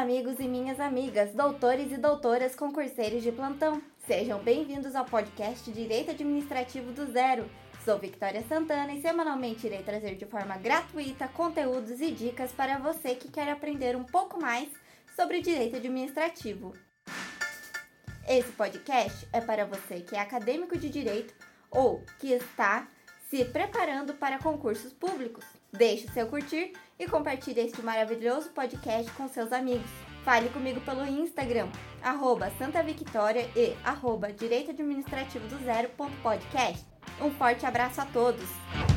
amigos e minhas amigas, doutores e doutoras concurseiros de plantão. Sejam bem-vindos ao podcast Direito Administrativo do Zero. Sou Victoria Santana e semanalmente irei trazer de forma gratuita conteúdos e dicas para você que quer aprender um pouco mais sobre direito administrativo. Esse podcast é para você que é acadêmico de direito ou que está se preparando para concursos públicos. Deixe seu curtir e compartilhe este maravilhoso podcast com seus amigos. Fale comigo pelo Instagram, arroba Santa Victoria e arroba Direito Administrativo do Zero.podcast. Um forte abraço a todos!